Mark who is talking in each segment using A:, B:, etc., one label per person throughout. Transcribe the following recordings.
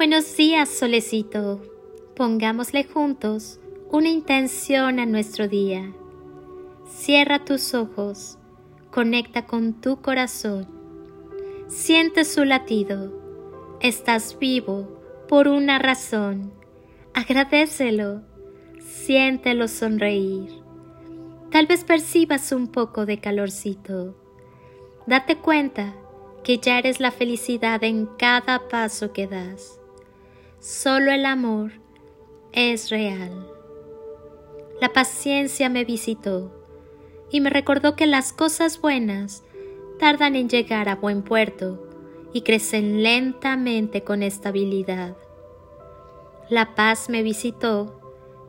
A: Buenos días, solecito. Pongámosle juntos una intención a nuestro día. Cierra tus ojos, conecta con tu corazón. Siente su latido. Estás vivo por una razón. Agradecelo. Siéntelo sonreír. Tal vez percibas un poco de calorcito. Date cuenta que ya eres la felicidad en cada paso que das. Solo el amor es real. La paciencia me visitó y me recordó que las cosas buenas tardan en llegar a buen puerto y crecen lentamente con estabilidad. La paz me visitó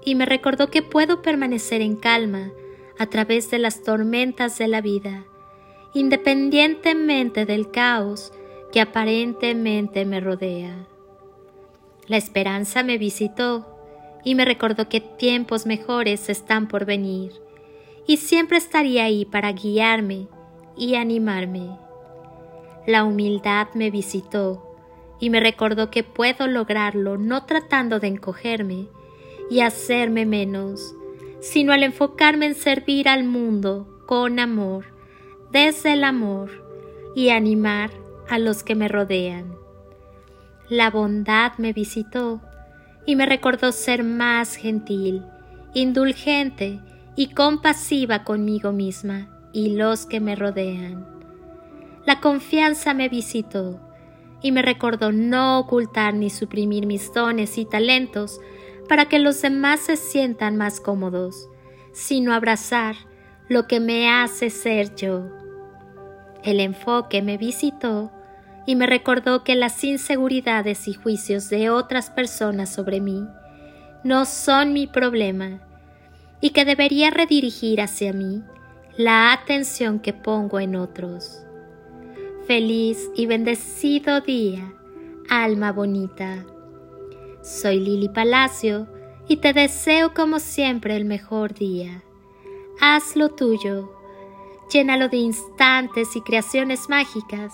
A: y me recordó que puedo permanecer en calma a través de las tormentas de la vida, independientemente del caos que aparentemente me rodea. La esperanza me visitó y me recordó que tiempos mejores están por venir y siempre estaría ahí para guiarme y animarme. La humildad me visitó y me recordó que puedo lograrlo no tratando de encogerme y hacerme menos, sino al enfocarme en servir al mundo con amor, desde el amor y animar a los que me rodean. La bondad me visitó y me recordó ser más gentil, indulgente y compasiva conmigo misma y los que me rodean. La confianza me visitó y me recordó no ocultar ni suprimir mis dones y talentos para que los demás se sientan más cómodos, sino abrazar lo que me hace ser yo. El enfoque me visitó y me recordó que las inseguridades y juicios de otras personas sobre mí no son mi problema y que debería redirigir hacia mí la atención que pongo en otros. Feliz y bendecido día, alma bonita. Soy Lili Palacio y te deseo como siempre el mejor día. Haz lo tuyo, llénalo de instantes y creaciones mágicas